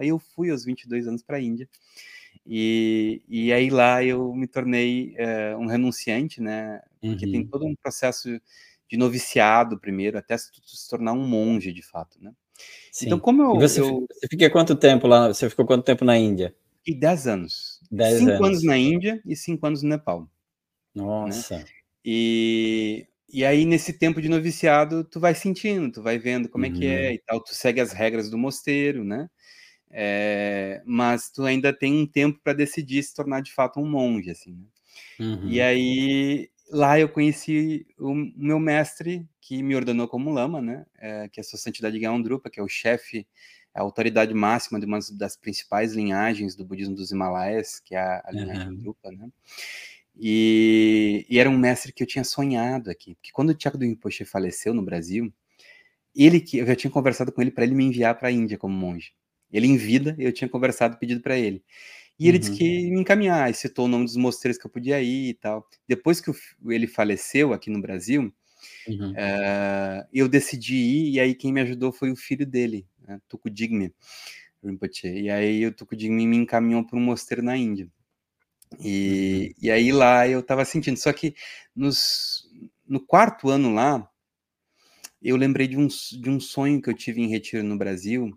Aí eu fui aos 22 anos para a Índia. E, e aí lá eu me tornei é, um renunciante, né? Porque uhum. tem todo um processo de noviciado primeiro, até se, se tornar um monge de fato, né? Sim. Então, como eu. E você, eu... você fica quanto tempo lá? Você ficou quanto tempo na Índia? Fiquei 10 anos. 10 cinco anos. anos na Índia e cinco anos no Nepal. Né? Nossa. Né? E, e aí, nesse tempo de noviciado, tu vai sentindo, tu vai vendo como uhum. é que é uhum. e tal, tu segue as regras do mosteiro, né? É, mas tu ainda tem um tempo para decidir se tornar de fato um monge, assim. Né? Uhum. E aí lá eu conheci o meu mestre que me ordenou como lama, né? É, que é a sua santidade Gaondrupa, que é o chefe, a autoridade máxima de uma das principais linhagens do budismo dos Himalaias, que é a, a linhagem uhum. Drupa, né? E, e, era um mestre que eu tinha sonhado aqui, porque quando o Tiago do Rinpoche faleceu no Brasil, ele que eu já tinha conversado com ele para ele me enviar para a Índia como monge. Ele em vida, eu tinha conversado, pedido para ele. E ele uhum. disse que me encaminhar, citou o nome dos mosteiros que eu podia ir e tal. Depois que ele faleceu aqui no Brasil, uhum. uh, eu decidi ir, e aí quem me ajudou foi o filho dele, né, Tukudigme Rinpoche. E aí o Tukudigme me encaminhou para um mosteiro na Índia. E, uhum. e aí lá eu estava sentindo. Só que nos, no quarto ano lá, eu lembrei de um, de um sonho que eu tive em retiro no Brasil,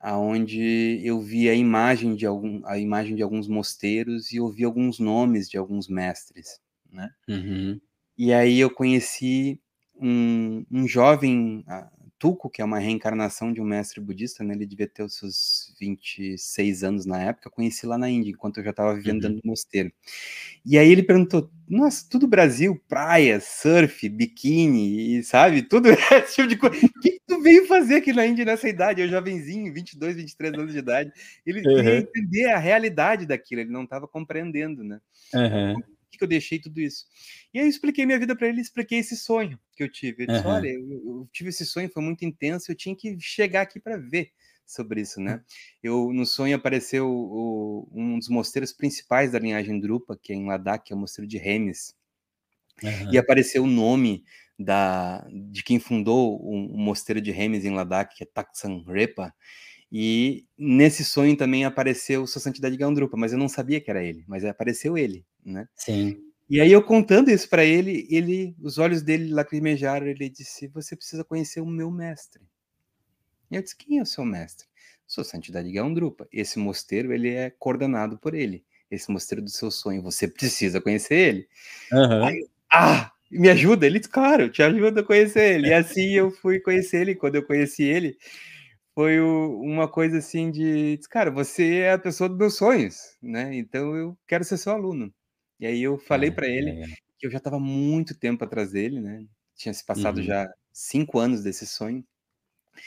aonde eu vi a imagem de algum, a imagem de alguns mosteiros e ouvi alguns nomes de alguns mestres, né? Uhum. E aí eu conheci um, um jovem uh, Tuco, que é uma reencarnação de um mestre budista, né? Ele devia ter os seus 26 anos na época, eu conheci lá na Índia, enquanto eu já estava vivendo uhum. dentro do mosteiro. E aí ele perguntou: Nossa, tudo Brasil, praia, surf, biquíni, sabe? Tudo esse tipo de coisa. O que tu veio fazer aqui na Índia nessa idade? Eu jovenzinho, 22, 23 anos de idade. Ele uhum. queria entender a realidade daquilo, ele não estava compreendendo, né? Uhum. Por que, que eu deixei tudo isso? E aí eu expliquei minha vida para ele, expliquei esse sonho que eu tive. Ele disse: Olha, eu, eu tive esse sonho, foi muito intenso, eu tinha que chegar aqui para ver sobre isso, né? Eu no sonho apareceu o, um dos mosteiros principais da linhagem Drupa, que é em Ladakh, que é o mosteiro de Remes. Uhum. E apareceu o nome da, de quem fundou o, o mosteiro de Remes em Ladakh, que é Taksan Repa. E nesse sonho também apareceu Sua Santidade Gandrupa, mas eu não sabia que era ele, mas apareceu ele, né? Sim. E aí eu contando isso para ele, ele, os olhos dele lacrimejaram, ele disse: "Você precisa conhecer o meu mestre". E eu disse: "Quem é o seu mestre?" Sua Santidade Gandrupa. Esse mosteiro ele é coordenado por ele. Esse mosteiro do seu sonho, você precisa conhecer ele. Uhum. Aí, ah, me ajuda? Ele disse, claro, te ajuda a conhecer ele. E assim eu fui conhecer ele. Quando eu conheci ele, foi o, uma coisa assim de, cara, você é a pessoa dos meus sonhos, né? Então eu quero ser seu aluno. E aí eu falei para ele é. que eu já estava muito tempo atrás dele, né? Tinha se passado uhum. já cinco anos desse sonho.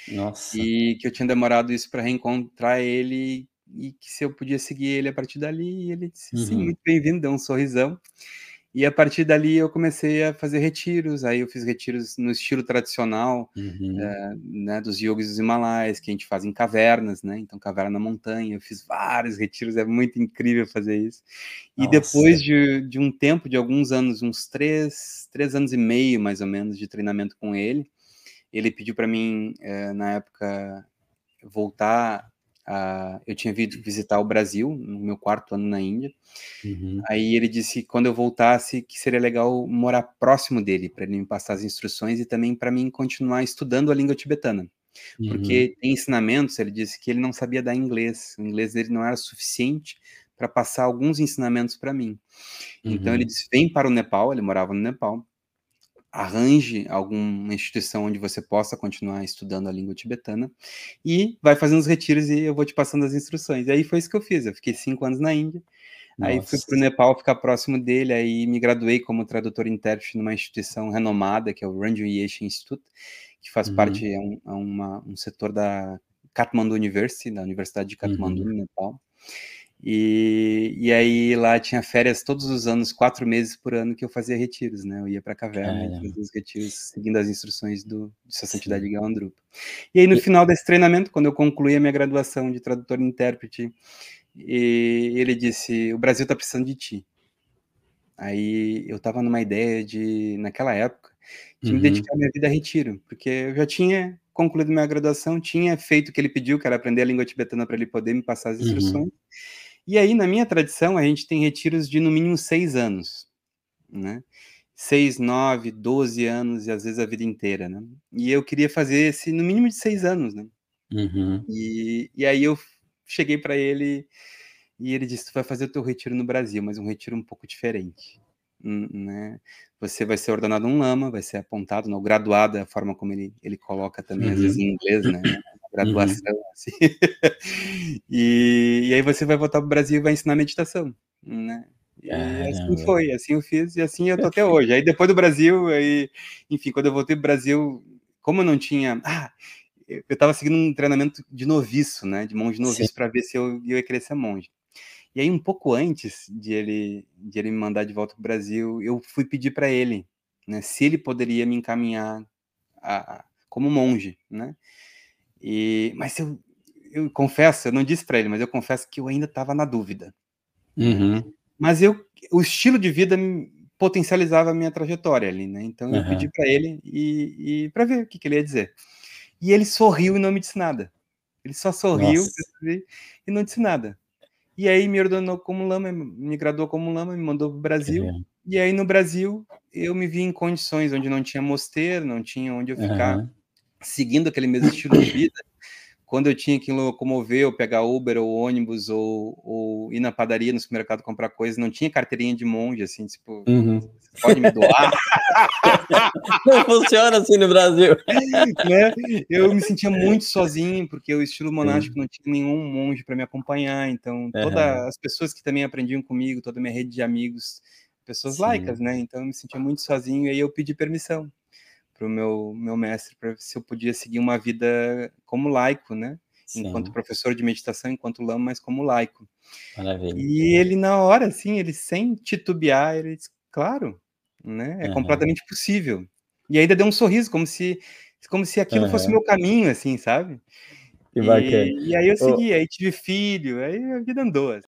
Nossa. E que eu tinha demorado isso para reencontrar ele e que se eu podia seguir ele a partir dali. Ele disse: uhum. sim, muito bem-vindo, deu um sorrisão. E a partir dali eu comecei a fazer retiros, aí eu fiz retiros no estilo tradicional uhum. é, né, dos yogis dos Himalaias, que a gente faz em cavernas, né? Então, caverna na montanha, eu fiz vários retiros, é muito incrível fazer isso. E Nossa. depois de, de um tempo, de alguns anos, uns três, três anos e meio mais ou menos de treinamento com ele, ele pediu para mim, é, na época, voltar Uh, eu tinha vindo visitar o Brasil no meu quarto ano na Índia. Uhum. Aí ele disse que quando eu voltasse que seria legal morar próximo dele para ele me passar as instruções e também para mim continuar estudando a língua tibetana. Uhum. Porque tem ensinamentos, ele disse que ele não sabia dar inglês, o inglês dele não era suficiente para passar alguns ensinamentos para mim. Uhum. Então ele uhum. disse: "Vem para o Nepal", ele morava no Nepal arranje alguma instituição onde você possa continuar estudando a língua tibetana e vai fazendo os retiros e eu vou te passando as instruções. E aí foi isso que eu fiz. Eu fiquei cinco anos na Índia, Nossa. aí fui para o Nepal ficar próximo dele, aí me graduei como tradutor intérprete numa instituição renomada que é o Ranju Yeshe Institute, que faz uhum. parte é um, é uma, um setor da Kathmandu University, da Universidade de Kathmandu, uhum. no Nepal. E, e aí lá tinha férias todos os anos, quatro meses por ano que eu fazia retiros, né? Eu ia para a caverna e fazia os retiros seguindo as instruções do, de Sua Santidade Galandrupa. E aí no e... final desse treinamento, quando eu concluí a minha graduação de tradutor e intérprete, e ele disse: O Brasil está precisando de ti. Aí eu estava numa ideia de, naquela época, de uhum. me dedicar a minha vida a retiro, porque eu já tinha concluído minha graduação, tinha feito o que ele pediu, que era aprender a língua tibetana para ele poder me passar as uhum. instruções. Uhum. E aí, na minha tradição, a gente tem retiros de no mínimo seis anos, né? Seis, nove, doze anos e às vezes a vida inteira, né? E eu queria fazer esse no mínimo de seis anos, né? Uhum. E, e aí eu cheguei para ele e ele disse: Tu vai fazer o teu retiro no Brasil, mas um retiro um pouco diferente. Hum, né? Você vai ser ordenado um lama, vai ser apontado, não, graduado é a forma como ele, ele coloca também, uhum. às vezes em inglês, né? Graduação, uhum. assim. e, e aí você vai voltar para o Brasil e vai ensinar meditação, né? E assim foi, assim eu fiz, e assim eu tô até hoje. Aí depois do Brasil, aí, enfim, quando eu voltei pro Brasil, como eu não tinha. Ah, eu estava seguindo um treinamento de noviço, né? De monge noviço, para ver se eu, eu ia ser monge. E aí, um pouco antes de ele, de ele me mandar de volta para o Brasil, eu fui pedir para ele, né, se ele poderia me encaminhar a, a, como monge, né? E, mas eu, eu confesso, eu não disse para ele, mas eu confesso que eu ainda estava na dúvida. Uhum. Mas eu, o estilo de vida potencializava a minha trajetória ali, né? Então eu uhum. pedi para ele e, e para ver o que, que, ele ia dizer. E ele sorriu e não me disse nada. Ele só sorriu e não disse nada. E aí me ordenou como lama, me graduou como lama, me mandou para o Brasil. Uhum. E aí no Brasil eu me vi em condições onde não tinha mosteiro, não tinha onde eu ficar uhum. Seguindo aquele mesmo estilo de vida. Quando eu tinha que locomover, ou pegar Uber ou ônibus, ou, ou ir na padaria, no supermercado comprar coisas, não tinha carteirinha de monge, assim, tipo, uhum. pode me doar. Não funciona assim no Brasil. né? Eu me sentia muito sozinho, porque o estilo monástico Sim. não tinha nenhum monge para me acompanhar, então todas uhum. as pessoas que também aprendiam comigo, toda a minha rede de amigos, pessoas Sim. laicas, né? Então eu me sentia muito sozinho, e aí eu pedi permissão para o meu, meu mestre para se eu podia seguir uma vida como laico, né? Sim. Enquanto professor de meditação, enquanto lama, mas como laico. Maravilha. E ele, na hora, assim, ele sem titubear, ele disse, claro, né? É uhum. completamente possível. E ainda deu um sorriso, como se, como se aquilo uhum. fosse o meu caminho, assim, sabe? E, e aí eu segui, aí tive filho, aí a vida andou. Assim.